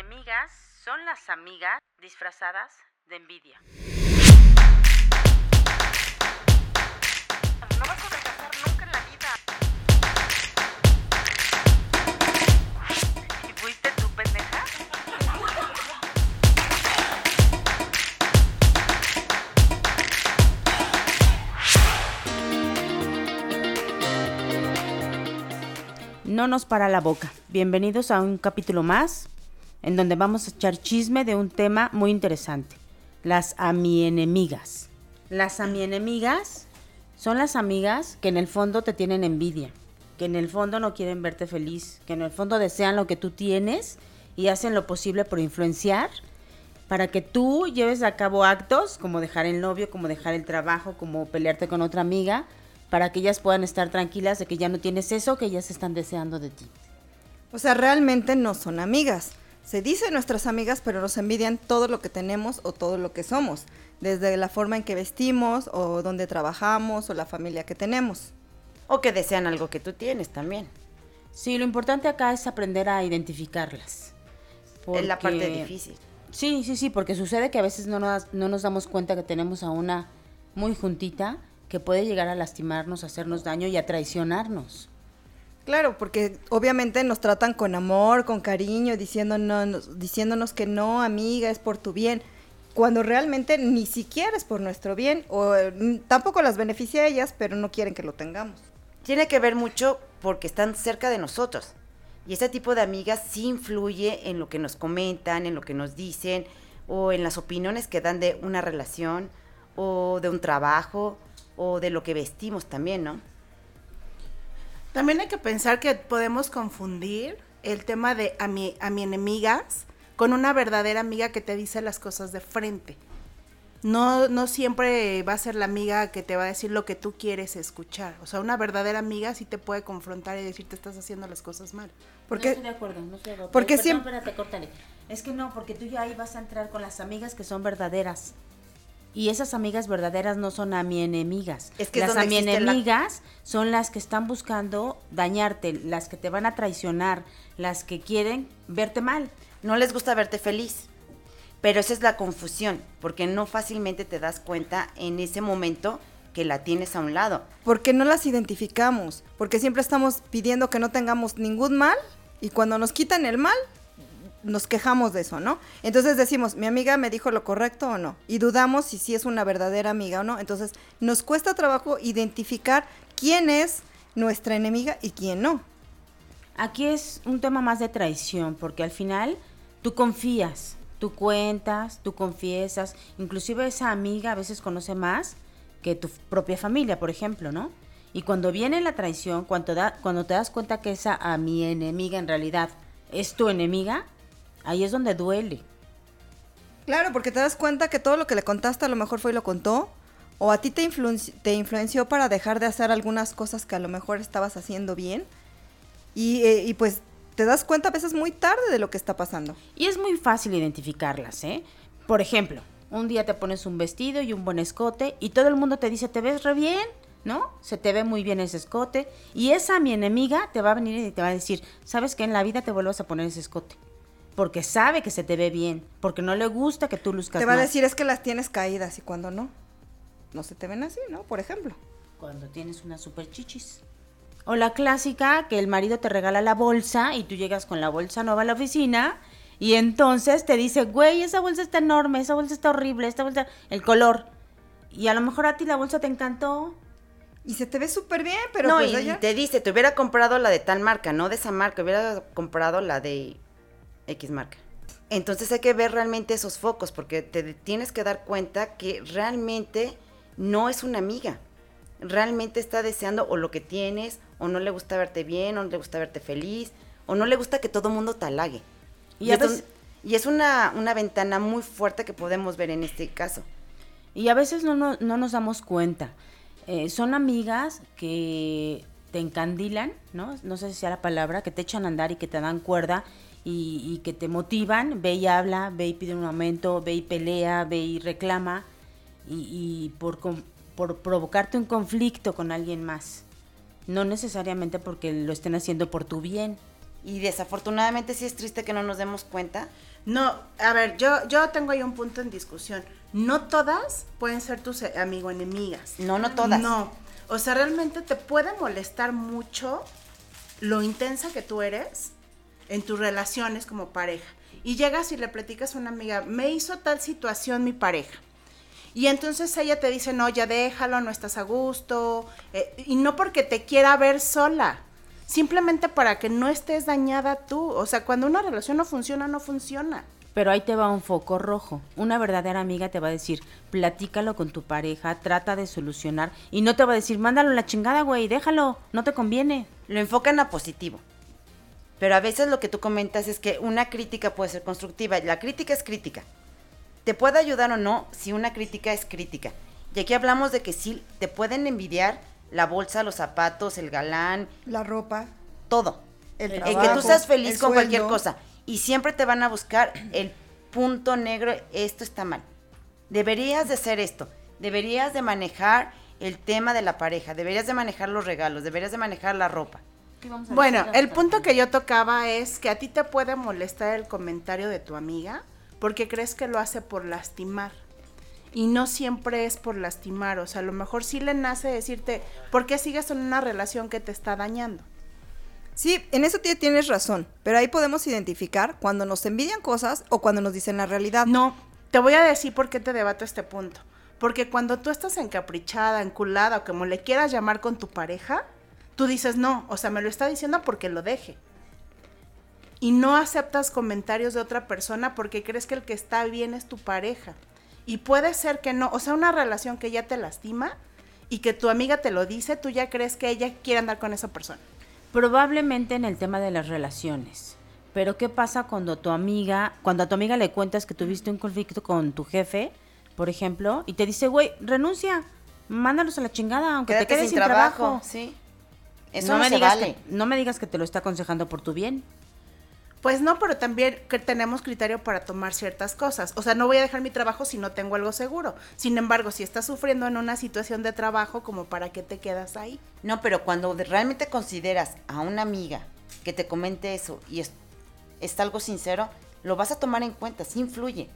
enemigas son las amigas disfrazadas de envidia. No vas a fracasar nunca en la vida. ¿Y fuiste tú, pendeja? No nos para la boca. Bienvenidos a un capítulo más en donde vamos a echar chisme de un tema muy interesante. Las amienemigas. Las amienemigas son las amigas que en el fondo te tienen envidia, que en el fondo no quieren verte feliz, que en el fondo desean lo que tú tienes y hacen lo posible por influenciar para que tú lleves a cabo actos como dejar el novio, como dejar el trabajo, como pelearte con otra amiga, para que ellas puedan estar tranquilas de que ya no tienes eso que ellas están deseando de ti. O sea, realmente no son amigas. Se dice nuestras amigas, pero nos envidian todo lo que tenemos o todo lo que somos, desde la forma en que vestimos o donde trabajamos o la familia que tenemos. O que desean algo que tú tienes también. Sí, lo importante acá es aprender a identificarlas. Es la parte difícil. Sí, sí, sí, porque sucede que a veces no nos, no nos damos cuenta que tenemos a una muy juntita que puede llegar a lastimarnos, hacernos daño y a traicionarnos. Claro, porque obviamente nos tratan con amor, con cariño, diciéndonos, diciéndonos que no, amiga, es por tu bien, cuando realmente ni siquiera es por nuestro bien, o n- tampoco las beneficia a ellas, pero no quieren que lo tengamos. Tiene que ver mucho porque están cerca de nosotros. Y ese tipo de amigas sí influye en lo que nos comentan, en lo que nos dicen, o en las opiniones que dan de una relación, o de un trabajo, o de lo que vestimos también, ¿no? También hay que pensar que podemos confundir el tema de a mi, a mi enemigas con una verdadera amiga que te dice las cosas de frente. No, no siempre va a ser la amiga que te va a decir lo que tú quieres escuchar. O sea, una verdadera amiga sí te puede confrontar y decirte estás haciendo las cosas mal. Porque No estoy de acuerdo, no estoy de acuerdo. porque Perdón, siempre- espérate, córtale. Es que no, porque tú ya ahí vas a entrar con las amigas que son verdaderas. Y esas amigas verdaderas no son a mi enemigas. Es que las existe la- enemigas son las que están buscando dañarte, las que te van a traicionar, las que quieren verte mal. No les gusta verte feliz. Pero esa es la confusión, porque no fácilmente te das cuenta en ese momento que la tienes a un lado. porque no las identificamos, porque siempre estamos pidiendo que no tengamos ningún mal y cuando nos quitan el mal nos quejamos de eso, ¿no? Entonces decimos, mi amiga me dijo lo correcto o no, y dudamos si sí es una verdadera amiga o no. Entonces nos cuesta trabajo identificar quién es nuestra enemiga y quién no. Aquí es un tema más de traición, porque al final tú confías, tú cuentas, tú confiesas, inclusive esa amiga a veces conoce más que tu propia familia, por ejemplo, ¿no? Y cuando viene la traición, cuando, da, te das cuenta que esa a mi enemiga en realidad es tu enemiga, ahí es donde duele. Claro, porque te das cuenta que todo lo que le contaste a lo mejor fue y lo contó, o a ti te, te influenció para dejar de hacer algunas cosas que a lo mejor estabas haciendo bien, y, eh, y pues te das cuenta a veces muy tarde de lo que está pasando. Y es muy fácil identificarlas, ¿eh? Por ejemplo, un día te pones un vestido y un buen escote y todo el mundo te dice, te ves re bien, ¿no? Se te ve muy bien ese escote. Y esa mi enemiga te va a venir y te va a decir, ¿sabes que En la vida te vuelvas a poner ese escote. Porque sabe que se te ve bien, porque no le gusta que tú luzcas Te va a decir es que las tienes caídas y cuando no, no se te ven así, ¿no? Por ejemplo. Cuando tienes una super chichis. O la clásica que el marido te regala la bolsa y tú llegas con la bolsa nueva a la oficina y entonces te dice, güey, esa bolsa está enorme, esa bolsa está horrible, esta bolsa, el color. Y a lo mejor a ti la bolsa te encantó. Y se te ve súper bien, pero no, pues y ella- te dice, te hubiera comprado la de tal marca, no de esa marca, hubiera comprado la de X marca. Entonces hay que ver realmente esos focos, porque te tienes que dar cuenta que realmente no es una amiga. Realmente está deseando o lo que tienes, o no le gusta verte bien, o no le gusta verte feliz, o no le gusta que todo mundo te halague. Y Y, a un- veces- y es una, una ventana muy fuerte que podemos ver en este caso. Y a veces no, no, no nos damos cuenta. Eh, son amigas que te encandilan, ¿no? No sé si sea la palabra, que te echan a andar y que te dan cuerda y, y que te motivan. Ve y habla, ve y pide un aumento, ve y pelea, ve y reclama. Y, y por, por provocarte un conflicto con alguien más. No necesariamente porque lo estén haciendo por tu bien. Y desafortunadamente sí es triste que no nos demos cuenta. No, a ver, yo, yo tengo ahí un punto en discusión. No todas pueden ser tus eh, amigo enemigas. No, no todas. No. O sea, realmente te puede molestar mucho lo intensa que tú eres en tus relaciones como pareja. Y llegas y le platicas a una amiga, me hizo tal situación mi pareja. Y entonces ella te dice, no, ya déjalo, no estás a gusto. eh, y no porque te quiera ver sola, simplemente para que no estés dañada tú. O sea, cuando una relación no funciona, no funciona. Pero ahí te va un foco rojo. Una verdadera amiga te va a decir, platícalo con tu pareja, trata de solucionar. Y no te va a decir, mándalo a la chingada, güey, déjalo, no te conviene. Lo enfocan a positivo. Pero a veces lo que tú comentas es que una crítica puede ser constructiva. La crítica es crítica. Te puede ayudar o no si una crítica es crítica. Y aquí hablamos de que sí, te pueden envidiar la bolsa, los zapatos, el galán, La ropa, todo. el El trabajo, que tú seas feliz el con cualquier cosa. Y siempre te van a buscar el punto negro, esto está mal. Deberías de hacer esto. Deberías de manejar el tema de la pareja. Deberías de manejar los regalos. Deberías de manejar la ropa. Bueno, el punto que yo tocaba es que a ti te puede molestar el comentario de tu amiga porque crees que lo hace por lastimar. Y no siempre es por lastimar, o sea, a lo mejor sí le nace decirte, ¿por qué sigues en una relación que te está dañando? Sí, en eso tie- tienes razón, pero ahí podemos identificar cuando nos envidian cosas o cuando nos dicen la realidad. No, te voy a decir por qué te debato este punto. Porque cuando tú estás encaprichada, enculada o como le quieras llamar con tu pareja, tú dices no, o sea, me lo está diciendo porque lo deje. Y no aceptas comentarios de otra persona porque crees que el que está bien es tu pareja. Y puede ser que no, o sea, una relación que ya te lastima y que tu amiga te lo dice, tú ya crees que ella quiere andar con esa persona. Probablemente en el tema de las relaciones. Pero ¿qué pasa cuando tu amiga, cuando a tu amiga le cuentas que tuviste un conflicto con tu jefe, por ejemplo, y te dice, güey, renuncia, mándalos a la chingada, aunque Quédate te quedes sin trabajo. Sí. Eso no, no, me se digas vale. que, no me digas que te lo está aconsejando por tu bien. Pues no, pero también que tenemos criterio para tomar ciertas cosas. O sea, no voy a dejar mi trabajo si no tengo algo seguro. Sin embargo, si estás sufriendo en una situación de trabajo, como para qué te quedas ahí. No, pero cuando realmente consideras a una amiga que te comente eso y es, es algo sincero, lo vas a tomar en cuenta, sí influye.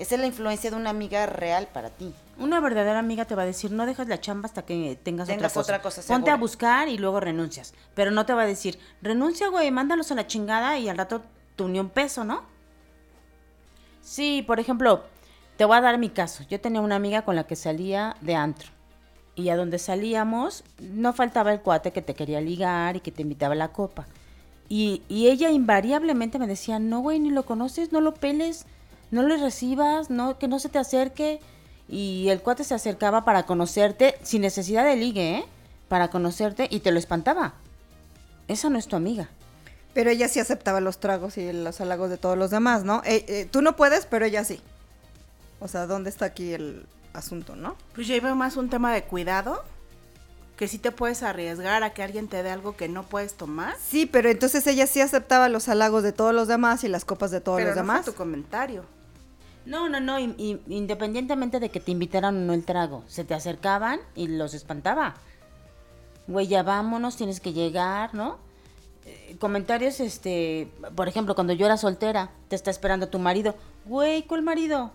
Esa es la influencia de una amiga real para ti. Una verdadera amiga te va a decir, no dejas la chamba hasta que tengas, Tengas otra cosa. otra cosa Ponte a buscar y luego renuncias. Pero no te va a decir, renuncia, güey, mándalos a la chingada y al rato tu unión peso, ¿no? Sí, por ejemplo, te voy a dar mi caso. Yo tenía una amiga con la que salía de antro. Y a donde salíamos, no faltaba el cuate que te quería ligar y que te invitaba a la copa. Y, y ella invariablemente me decía, no, güey, ni lo conoces, no lo peles, no le recibas, no, que no se te acerque. Y el cuate se acercaba para conocerte, sin necesidad de ligue, ¿eh? Para conocerte y te lo espantaba. Esa no es tu amiga. Pero ella sí aceptaba los tragos y los halagos de todos los demás, ¿no? Eh, eh, tú no puedes, pero ella sí. O sea, ¿dónde está aquí el asunto, no? Pues yo veo más un tema de cuidado, que sí te puedes arriesgar a que alguien te dé algo que no puedes tomar. Sí, pero entonces ella sí aceptaba los halagos de todos los demás y las copas de todos pero los no demás. fue tu comentario. No, no, no, y- y- independientemente de que te invitaran o no el trago, se te acercaban y los espantaba. Güey, ya vámonos, tienes que llegar, ¿no? Eh, comentarios, este, por ejemplo, cuando yo era soltera, te está esperando tu marido. Güey, ¿cuál marido?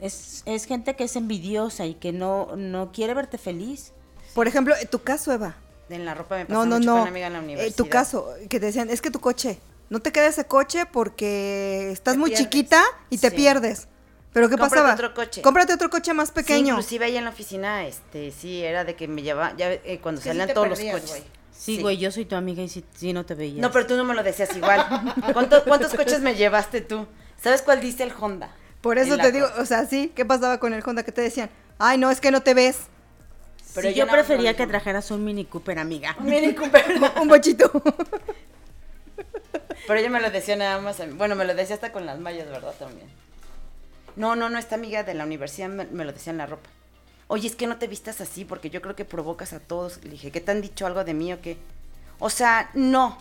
Es, es gente que es envidiosa y que no, no quiere verte feliz. Por ejemplo, en tu caso, Eva. En la ropa me pasó No, no, mucho no. con una amiga en la Eh, universidad. tu caso, que te decían, es que tu coche, no te queda ese coche porque estás Te muy pierdes. chiquita y te Sí. pierdes. ¿Pero qué Cómprate pasaba? otro coche. Cómprate otro coche más Sí, pequeño. inclusive ahí en la oficina, este, sí, era de que me llevaba, ya eh, cuando Que sí salían todos perdías, los coches. Sí, güey, yo soy tu amiga y si, si no te veía. No, pero tú no me lo decías igual. ¿Cuánto- ¿Cuántos coches me llevaste tú? ¿Sabes cuál dice el Honda? Por eso te digo, o sea, sí, ¿qué pasaba con el Honda que te decían? Ay, no, es que no te ves. Pero Sí, yo prefería que trajeras un Mini Cooper, amiga. Mini Cooper. Un bochito. Pero ella me lo decía nada más. Bueno, me lo decía hasta con las mallas, ¿verdad? También. No, no, no, esta amiga de la universidad me, me lo decía en la ropa. Oye, es que no te vistas así porque yo creo que provocas a todos. Le dije, ¿qué te han dicho algo de mí o qué? O sea, no.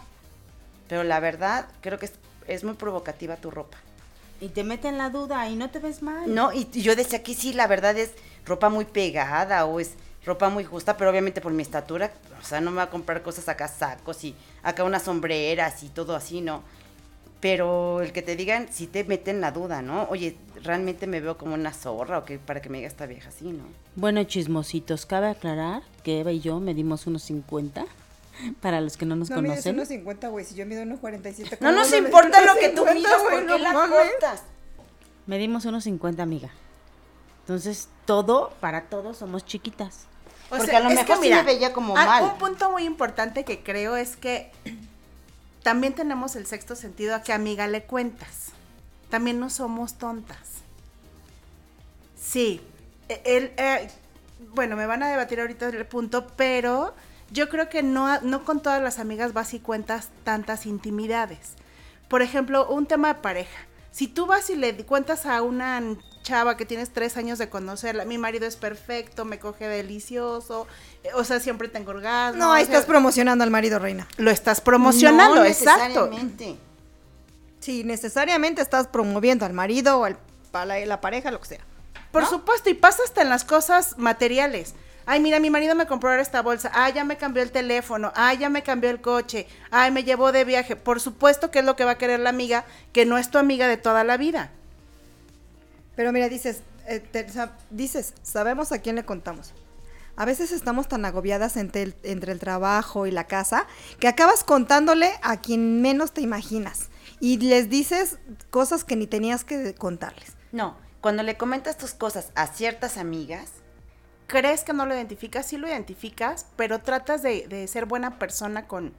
Pero la verdad, creo que es, es muy provocativa tu ropa. Y te meten la duda y no te ves mal. No, y y yo decía que sí, la verdad es ropa muy pegada o es ropa muy justa, pero obviamente por mi estatura, o sea, no me va a comprar cosas acá, sacos y acá unas sombreras y todo así, ¿no? Pero el que te digan, si te meten la duda, ¿no? Oye, realmente me veo como una zorra o que para que me diga esta vieja así, ¿no? Bueno, chismositos, cabe aclarar que Eva y yo medimos unos 50. Para los que no nos No mides conocen. 1.50, güey. Si yo mido 1.47. No nos ¿cómo importa lo que tú 1.50, midas, güey? ¿por No la mames. cortas? Medimos unos 50, amiga. Entonces, todo, para todos somos chiquitas. O Porque sea, a lo mejor que sí mira, me veía como ah, mal. Un punto muy importante que creo es que también tenemos el sexto sentido a que amiga le cuentas. También no somos tontas. Sí, e- el, eh, bueno, me van a debatir ahorita el punto, pero yo creo que no, no con todas las amigas vas y cuentas tantas intimidades. Por ejemplo, un tema de pareja. Si tú vas y le cuentas a una chava que tienes tres años de conocerla, mi marido es perfecto, me coge delicioso, eh, o sea, siempre tengo orgasmo. No, ahí o sea, estás promocionando al marido, reina. Lo estás promocionando, No exacto. necesariamente. Sí, necesariamente estás promoviendo al marido o al, a la, la pareja, lo que sea. Por ¿no? supuesto, y pasa hasta en las cosas materiales. Ay, mira, mi marido me compró ahora esta bolsa. Ay, ya me cambió el teléfono. Ay, ya me cambió el coche. Ay, me llevó de viaje. Por supuesto que es lo que va a querer la amiga, que no es tu amiga de toda la vida. Pero mira, dices, eh, dices, sabemos a quién le contamos. A veces estamos tan agobiadas entre el, entre el trabajo y la casa que acabas contándole a quien menos te imaginas. Y les dices cosas que ni tenías que contarles. No, cuando le comentas tus cosas a ciertas amigas, crees que no lo identificas, sí lo identificas, pero tratas de, de ser buena persona con,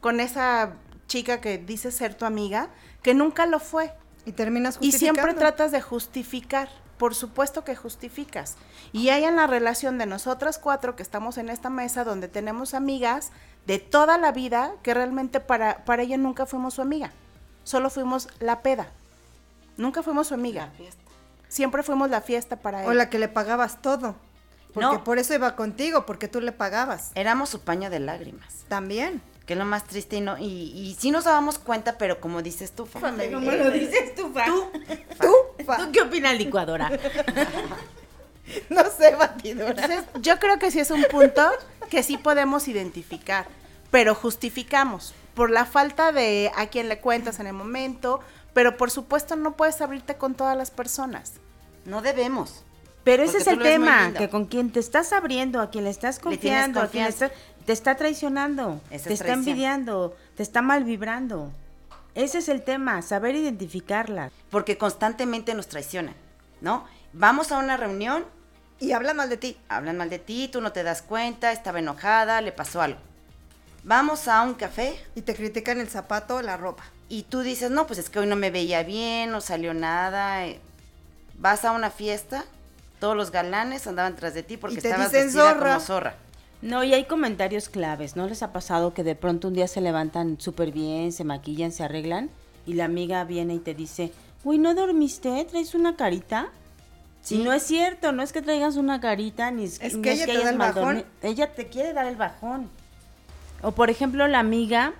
con esa chica que dice ser tu amiga, que nunca lo fue. Y terminas Y siempre tratas de justificar. Por supuesto que justificas. Y hay en la relación de nosotras cuatro que estamos en esta mesa donde tenemos amigas de toda la vida que realmente para, para ella nunca fuimos su amiga. Solo fuimos la peda. Nunca fuimos su amiga. Siempre fuimos la fiesta para O ella. la que le pagabas todo. Porque No. por eso iba contigo, porque tú le pagabas. éramos su paño de lágrimas. También. Que es lo más triste y no, y, y sí nos dábamos cuenta, pero como dices tú, Fa, ¿Cómo lo dices tú, Fa? Tú, fa- ¿Tú qué opinas, licuadora? no sé, batidora. Entonces, yo creo que sí es un punto que sí podemos identificar, pero justificamos por la falta de a quién le cuentas en el momento, pero por supuesto no puedes abrirte con todas las personas. no debemos. Pero ese Porque es el tema, que con quien te estás abriendo, a quien le estás Le confiando, a quien le estás- te está traicionando, Esa te es está envidiando, te está mal vibrando. Ese es el tema, saber identificarla. Porque constantemente nos traicionan, ¿no? Vamos a una reunión, Y hablan mal de ti. hablan mal de ti, tú no te das cuenta, estaba enojada, le pasó algo. Vamos a un café Y te critican el zapato, la ropa. y tú dices, no, pues es que hoy no me veía bien, no salió nada. eh". Vas a una fiesta, todos los galanes andaban tras de ti porque Y te estabas dicen vestida zorra. como zorra. No, y hay comentarios claves, ¿no les ha pasado que de pronto un día se levantan súper bien, se maquillan, se arreglan y la amiga viene y te dice, uy, ¿no dormiste? ¿Traes una carita? Sí. Y no es cierto, no es que traigas una carita, ni es, Es que ella te da hayas el bajón. Ella te quiere dar el bajón. O por ejemplo, la amiga,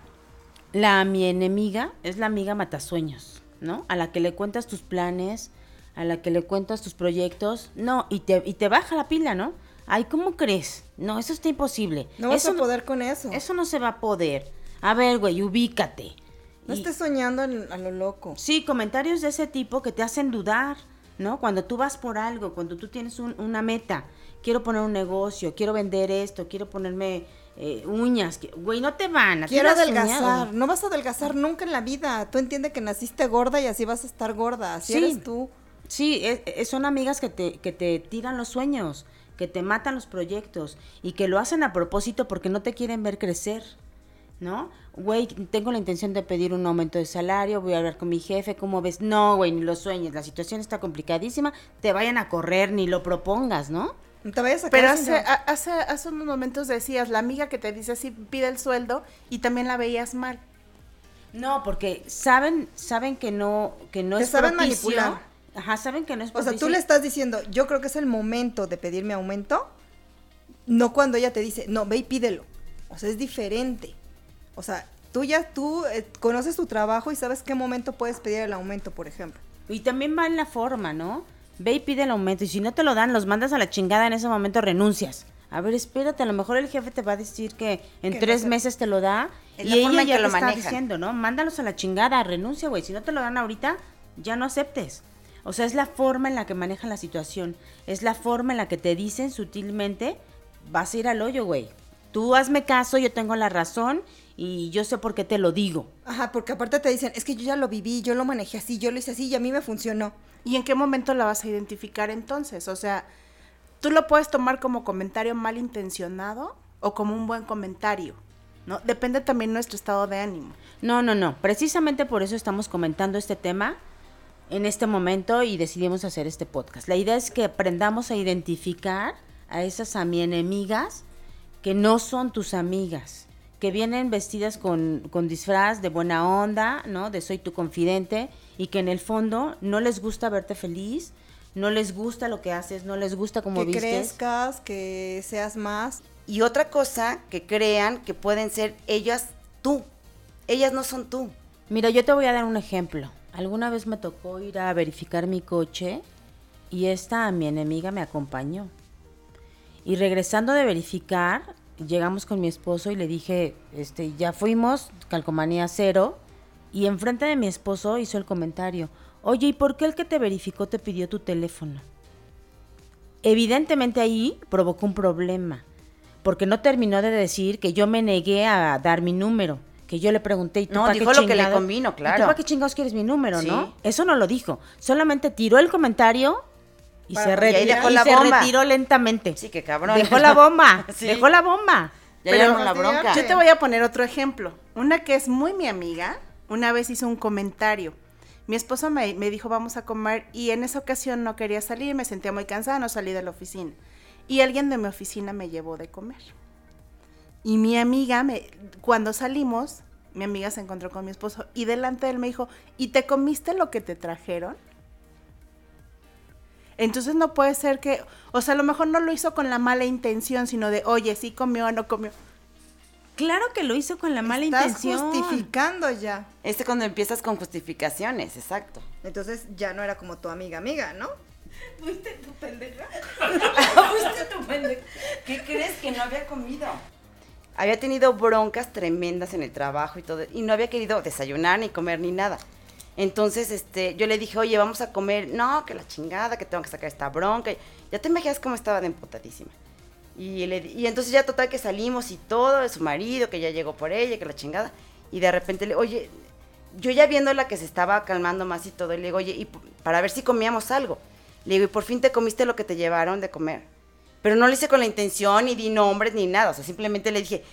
la mi enemiga, es la amiga matasueños, ¿no? A la que le cuentas tus planes, a la que le cuentas tus proyectos, no, y te, y te baja la pila, ¿no? Ay, ¿cómo crees? No, eso está imposible. No vas eso a poder con eso. Eso no se va a poder. A ver, güey, ubícate. No Y- estés soñando a lo loco. Sí, comentarios de ese tipo que te hacen dudar, ¿no? Cuando tú vas por algo, cuando tú tienes un- una meta, quiero poner un negocio, quiero vender esto, quiero ponerme eh, uñas, güey, no te van a Quiero adelgazar. No vas a adelgazar nunca en la vida. Tú entiendes que naciste gorda y así vas a estar gorda. Así Sí. eres tú. Sí, es- es- son amigas que te, que te tiran los sueños, que te matan los proyectos y que lo hacen a propósito porque no te quieren ver crecer, ¿no? Güey, tengo la intención de pedir un aumento de salario, voy a hablar con mi jefe, ¿cómo ves? No, güey, ni lo sueñes, la situación está complicadísima, te vayan a correr, ni lo propongas, ¿no? No te vayas a Pero quedar hace, a- hace, hace unos momentos decías, la amiga que te dice así pide el sueldo y también la veías mal. No, porque saben, saben que no, que no Te es saben propicio. manipular. Ajá, saben que no es O sea, tú le estás diciendo, yo creo que es el momento de pedirme aumento. No cuando ella te dice, no, ve y pídelo. O sea, es diferente. O sea, tú ya, tú eh, conoces tu trabajo y sabes qué momento puedes pedir el aumento, por ejemplo. Y también va en la forma, ¿no? Ve y pide el aumento. Y si no te lo dan, los mandas a la chingada en ese momento, renuncias. A ver, espérate, a lo mejor el jefe te va a decir que en Que no tres te- meses te lo da Es y la forma ella en ya que lo está manejan. diciendo, ¿no? Mándalos a la chingada, renuncia, güey. Si no te lo dan ahorita, ya no aceptes. O sea, es la forma en la que manejan la situación. Es la forma en la que te dicen sutilmente, vas a ir al hoyo, güey. Tú hazme caso, yo tengo la razón y yo sé por qué te lo digo. Ajá, porque aparte te dicen, es que yo ya lo viví, yo lo manejé así, yo lo hice así y a mí me funcionó. ¿Y en qué momento la vas a identificar entonces? O sea, tú lo puedes tomar como comentario malintencionado o como un buen comentario, ¿no? Depende también nuestro estado de ánimo. No, no, no. Precisamente por eso estamos comentando este tema en este momento y decidimos hacer este podcast. La idea es que aprendamos a identificar a esas enemigas que no son tus amigas, que vienen vestidas con, con disfraz de buena onda, ¿no? De soy tu confidente y que en el fondo no les gusta verte feliz, no les gusta lo que haces, no les gusta cómo que vistes. crezcas, que seas más. Y otra cosa, que crean que pueden ser ellas tú. Ellas no son tú. Mira, yo te voy a dar un ejemplo. Alguna vez me tocó ir a verificar mi coche y esta mi enemiga me acompañó. Y regresando de verificar, llegamos con mi esposo y le dije, este, ya fuimos, calcomanía cero, y enfrente de mi esposo hizo el comentario, oye, ¿y por qué el que te verificó te pidió tu teléfono? Evidentemente ahí provocó un problema, porque no terminó de decir que yo me negué a dar mi número, que yo le pregunté, ¿y tú No, dijo qué lo que le convino, ¿y tú claro. para qué chingados quieres mi número, Sí. no? Eso no lo dijo, solamente tiró el comentario y Para- se, y retiró, dejó y la se bomba. retiró lentamente. Sí, qué cabrón. Dejó la bomba, Sí. dejó la bomba. Ya Pero- la bronca. Yo te voy a poner otro ejemplo. Una que es muy mi amiga, una vez hizo un comentario. Mi esposo me, me dijo vamos a comer y en esa ocasión no quería salir, me sentía muy cansada, no salí de la oficina. Y alguien de mi oficina me llevó de comer. Y mi amiga, me, cuando salimos, mi amiga se encontró con mi esposo y delante de él me dijo, ¿y te comiste lo que te trajeron? Entonces no puede ser que, o sea, a lo mejor no lo hizo con la mala intención, sino de, oye, sí comió o no comió. Claro que lo hizo con la mala Estás intención. justificando ya. Este cuando empiezas con justificaciones, exacto. Entonces ya no era como tu amiga amiga, ¿no? ¿Qué crees que no había comido? Había tenido broncas tremendas en el trabajo y todo, y no había querido desayunar ni comer ni nada. Entonces, este, yo le dije, oye, vamos a comer. No, que la chingada, que tengo que sacar esta bronca. Ya te imaginas cómo estaba de emputadísima. Y, le, y entonces ya total que salimos y todo, de su marido, que ya llegó por ella, que la chingada. Y de repente le, oye, yo ya viéndola que se estaba calmando más y todo, y le digo, oye, y para ver si comíamos algo. Le digo, y por fin te comiste lo que te llevaron de comer. Pero no lo hice con la intención, ni di nombres, ni nada. O sea, simplemente le dije,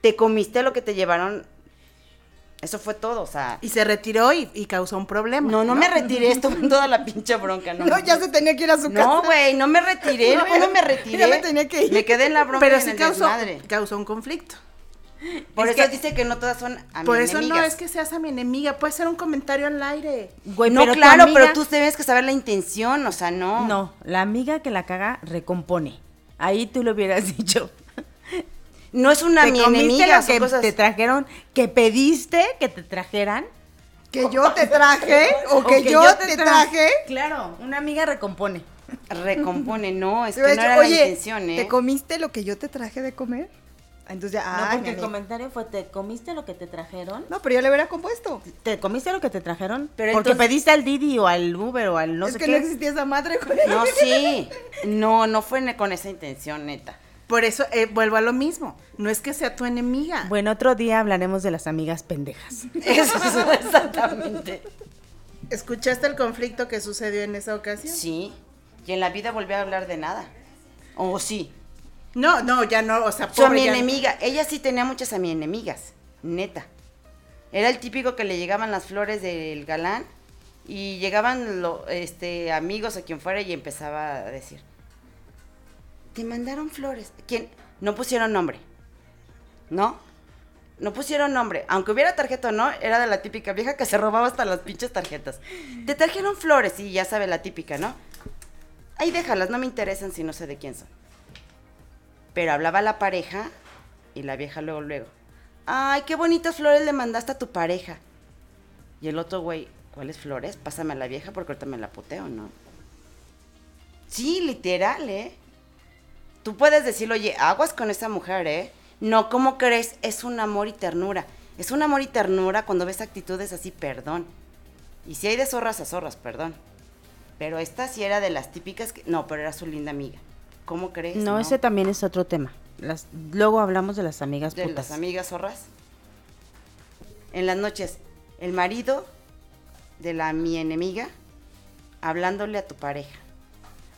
te comiste lo que te llevaron. Eso fue todo, o sea. Y se retiró y, y causó un problema. No, no me retiré, estuve en toda la pinche bronca, ¿no? No, ya se tenía que ir a su casa. No, güey, no me retiré, no, no me retiré. Ya me tenía que ir. Me quedé en la bronca Pero sí causó, causó un conflicto. Por es eso que- dice que no todas son a Por eso no es que seas a mi enemiga, puede ser un comentario al aire. Güey, no, pero claro, amiga- pero tú tienes que saber la intención, o sea, no. No, la amiga que la caga recompone. Ahí tú lo hubieras dicho. No es una ¿Te mi enemiga, que cosas... te trajeron, que pediste que te trajeran? Que yo te traje o que, yo, te tra- traje. Claro, una amiga recompone. Recompone, no, es que no era la intención, ¿eh? ¿te comiste lo que yo te traje de comer? Entonces ya, no, ay, porque el comentario fue, ¿te comiste lo que te trajeron? No, pero yo le hubiera compuesto. ¿Te comiste lo que te trajeron? Pero porque entonces- pediste al Didi o al Uber o al no es sé que qué. no existía esa madre, güey. No, sí. No, no fue con esa intención, neta. Por eso eh, vuelvo a lo mismo. No es que sea tu enemiga. Bueno, otro día hablaremos de las amigas pendejas. Eso es exactamente. ¿Escuchaste el conflicto que sucedió en esa ocasión? Sí. Y en la vida volví a hablar de nada. O sí. No, no, ya no, o sea, pobre mi ya- enemiga. Ella sí tenía muchas a mi enemigas. Neta. Era el típico que le llegaban las flores del galán y llegaban lo- este, amigos o quien fuera y empezaba a decir, te mandaron flores. ¿Quién? No pusieron nombre. ¿No? No pusieron nombre. Aunque hubiera tarjeta o no, era de la típica vieja que se robaba hasta las pinches tarjetas. Te trajeron flores y ya sabe la típica, ¿no? Ahí déjalas, no me interesan si no sé de quién son. Pero hablaba la pareja y la vieja luego, luego. Ay, qué bonitas flores le mandaste a tu pareja. Y el otro güey, ¿cuáles flores? Pásame a la vieja porque ahorita me la puteo, ¿no? Sí, literal, ¿eh? tú puedes decir, oye, aguas con esa mujer, ¿eh? No, ¿cómo crees? Es un amor y ternura. Es un amor y ternura cuando ves actitudes así, perdón. Y si hay de zorras a zorras, perdón. Pero esta sí era de las típicas que... No, pero era su linda amiga. ¿Cómo crees? No, ese también es otro tema. Las, luego hablamos de las amigas de putas. las amigas zorras. En las noches, el marido de la mi enemiga hablándole a tu pareja.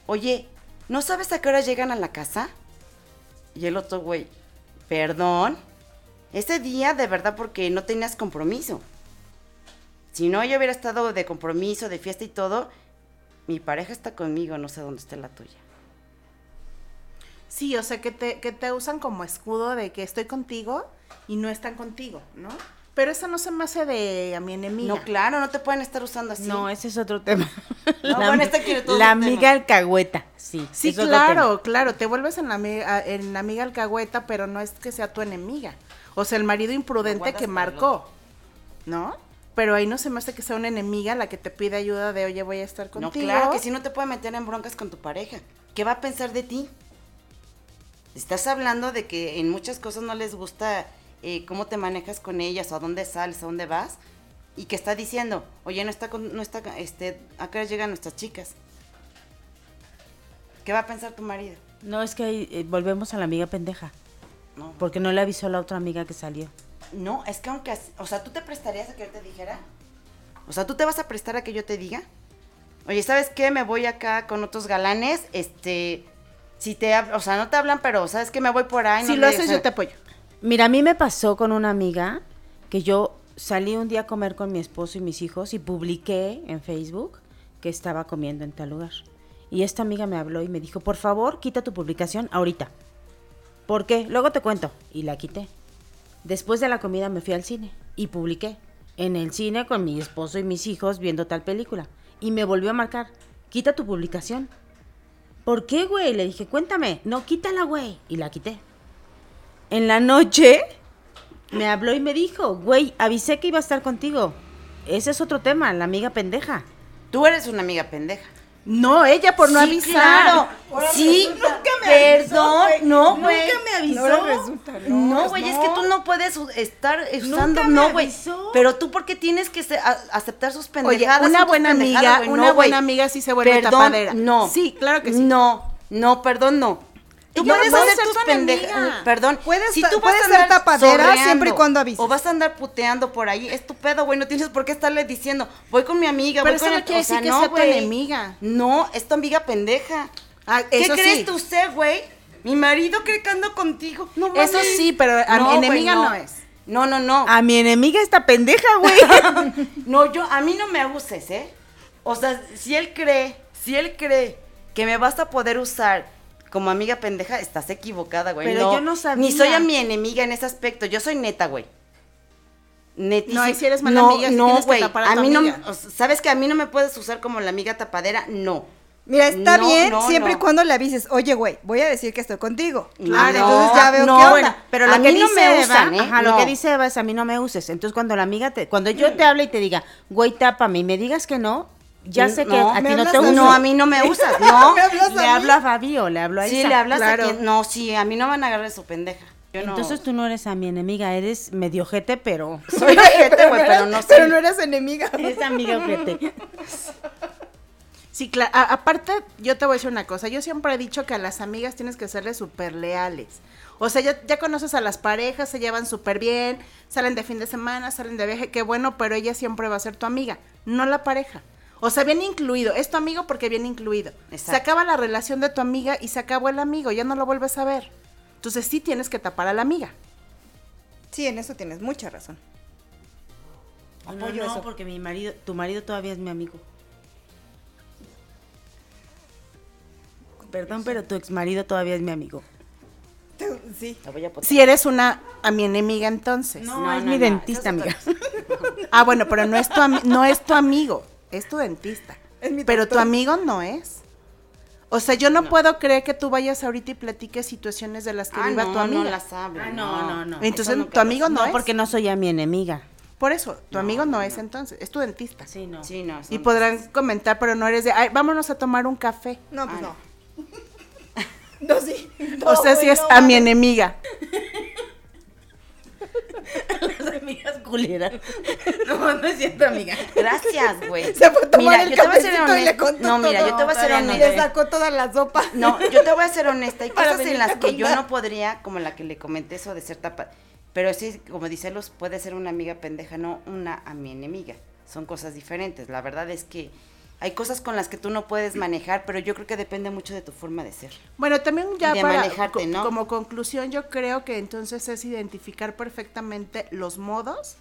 Oye, ¿no sabes a qué hora llegan a la casa? Y el otro güey, perdón. Ese día de verdad porque no tenías compromiso. Si no, yo hubiera estado de compromiso, de fiesta y todo. Mi pareja está conmigo, no sé dónde está la tuya. Sí, o sea, que te, que te usan como escudo de que estoy contigo y no están contigo, ¿no? Pero eso no se me hace de a mi enemiga. No, claro, no te pueden estar usando así. No, ese es otro tema. No, bueno, este quiere todo La un tema. amiga alcahueta, sí. Sí, claro, claro, te vuelves en la, amiga, en la amiga alcahueta, pero no es que sea tu enemiga. O sea, el marido imprudente que marcó, ¿no? Pero ahí no se me hace que sea una enemiga la que te pide ayuda de, oye, voy a estar No, contigo. claro que si no te puede meter en broncas con tu pareja. ¿Qué va a pensar de ti? Estás hablando de que en muchas cosas no les gusta eh, cómo te manejas con ellas, o a dónde sales, a dónde vas, y que está diciendo, oye, no está, con, no está, este, ¿a qué hora llegan nuestras chicas? ¿Qué va a pensar tu marido? No, es que eh, volvemos a la amiga pendeja. No, Porque no le avisó a la otra amiga que salió. no, es que aunque, o sea, ¿tú te prestarías a que yo te dijera? O sea, ¿tú te vas a prestar a que yo te diga? Oye, ¿sabes qué? Me voy acá con otros galanes, este, si te, o sea, no te hablan, pero ¿sabes qué? Me voy por ahí. si no lo haces, yo te apoyo. Mira, a mí me pasó con una amiga que yo salí un día a comer con mi esposo y mis hijos y publiqué en Facebook que estaba comiendo en tal lugar. Y esta amiga me habló y me dijo, por favor, quita tu publicación ahorita. ¿Por qué? Luego te cuento. Y la quité. Después de la comida me fui al cine y publiqué. En el cine con mi esposo y mis hijos viendo tal película. Y me volvió a marcar, quita tu publicación. ¿Por qué, güey? Le dije, cuéntame. No, quítala, güey. Y la quité. En la noche me habló y me dijo, güey, avisé que iba a estar contigo. Ese es otro tema, la amiga pendeja. Tú eres una amiga pendeja. No, ella por no Sí, avisar. claro. Sí, perdón, no, güey. Nunca me avisó. No le resulta, no. No, güey, es que tú no puedes estar usando, me no, güey. Pero tú, ¿por qué tienes que aceptar sus Oye, pendejadas? una Son tus buena amiga, una No, buena amiga sí se vuelve Perdón, tapadera. No. Sí, claro que sí. No, no, perdón, no. Tú puedes no hacer ser tus tu enemiga. pendejas. Perdón. Puedes si tú vas puedes a ser tapadera siempre y cuando avises. O vas a andar puteando por ahí. Es tu pedo, güey. No tienes por qué estarle diciendo, voy con mi amiga, Pero voy eso con no el- quiere o sea, decir que no, sea tu enemiga. No, es tu amiga pendeja. Ah, ¿Qué eso crees sí. tú güey? Mi marido cree que ando contigo. No Eso mames. sí, pero a mi güey, enemiga no es. No, no, no. A mi enemiga esta pendeja, güey. No, yo, a mí no me abuses, ¿eh? O sea, si él cree, si él cree que me vas a poder usar como amiga pendeja, estás equivocada, güey. Pero yo no sabía. Ni soy a mi enemiga en ese aspecto, yo soy neta, güey. Netísima. No, y si eres mala no, amiga, sí no, tienes que tapar a a tu mí no, amiga. o sea, ¿sabes que a mí no me puedes usar como la amiga tapadera? No. Mira, está No, bien no, siempre no. y cuando le avises, oye, güey, voy a decir que estoy contigo. Claro. Entonces ya veo No, qué onda. bueno, Pero A lo que mí no dice me Eva, usan, ¿eh? ajá, lo No. que dice Eva es a mí no me uses. Entonces cuando la amiga te, cuando yo te hable y te diga, güey, tápame y me digas que no, ya sé que No, a ti no te a mí. uso. No, a mí no me usas, no. ¿Me hablas a Le mí? hablo a Fabio, le hablo a Sí, Isa. le hablas claro. a quien. No, sí, a mí no van a agarrar su pendeja. Yo no- Entonces tú no eres a mi enemiga, eres medio ojete, pero soy ojete, güey, pero no Pero soy. no eres enemiga. eres amiga ojete. Sí, claro. aparte, yo te voy a decir una cosa. Yo siempre he dicho que a las amigas tienes que serles súper leales. O sea, ya, ya conoces a las parejas, se llevan súper bien, salen de fin de semana, salen de viaje, qué bueno, pero ella siempre va a ser tu amiga, no la pareja. O sea, bien incluido. Es tu amigo porque bien incluido. Se acaba la relación de tu amiga y se acabó el amigo, ya no lo vuelves a ver. Entonces sí tienes que tapar a la amiga. Sí, en eso tienes mucha razón. No, Apoyo no, eso. porque mi marido, tu marido todavía es mi amigo. Perdón, pero tu ex marido todavía es mi amigo. Sí. La voy a poner. Si eres una a mi enemiga entonces. No, No, es no, mi no, dentista, amiga. Ah, bueno, pero no es tu, ami- no es tu amigo, es tu dentista. Es mi pero tu amigo no es. O sea, yo no, puedo creer que tú vayas ahorita y platiques situaciones de las que Ah, viva no, tu amiga. no las hablo. Ah, no, no, no. Entonces, tu amigo no, No, es. porque no soy a mi enemiga. Por eso, tu amigo no, es entonces, es tu dentista. Sí, no. Sí, no. Y podrán comentar, pero no eres de, ay, vámonos a tomar un café. No, pues Ah, no. No, sí. o sea, si es a mi enemiga. Las amigas culeras. No, no es cierto, amiga. Gracias, güey. Se fue a tomar Mira, el yo te voy a ser honesta. No, mira, yo te voy a ser no. Le honesta. sacó toda la sopa. No, yo te voy a ser honesta. Hay cosas en las que yo no podría, como la que le comenté eso de ser tapa. Pero sí, como dice los, puede ser una amiga pendeja, no una a mi enemiga. Son cosas diferentes. La verdad es que hay cosas con las que tú no puedes manejar, pero yo creo que depende mucho de tu forma de ser. Bueno, también ya De para manejarte, ¿no? como conclusión, yo creo que entonces es identificar perfectamente los modos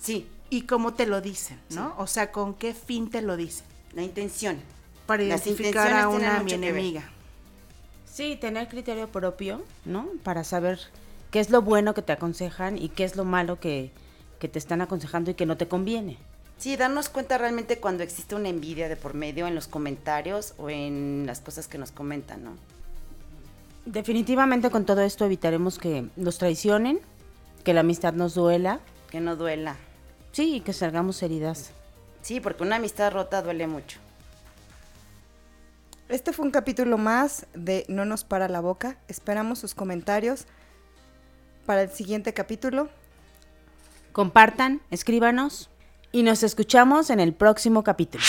Sí, y cómo te lo dicen, ¿no? O sea, con qué fin te lo dicen. la intención. Para Las identificar a una mi enemiga. Sí, tener criterio propio, ¿no? Para saber qué es lo bueno que te aconsejan y qué es lo malo que, que te están aconsejando y que no te conviene. Sí, darnos cuenta realmente cuando existe una envidia de por medio en los comentarios o en las cosas que nos comentan, ¿no? Definitivamente con todo esto evitaremos que nos traicionen, que la amistad nos duela, Que no duela. sí, y que salgamos heridas. Sí, porque una amistad rota duele mucho. Este fue un capítulo más de No nos para la boca. Esperamos sus comentarios para el siguiente capítulo. Compartan, escríbanos y nos escuchamos en el próximo capítulo.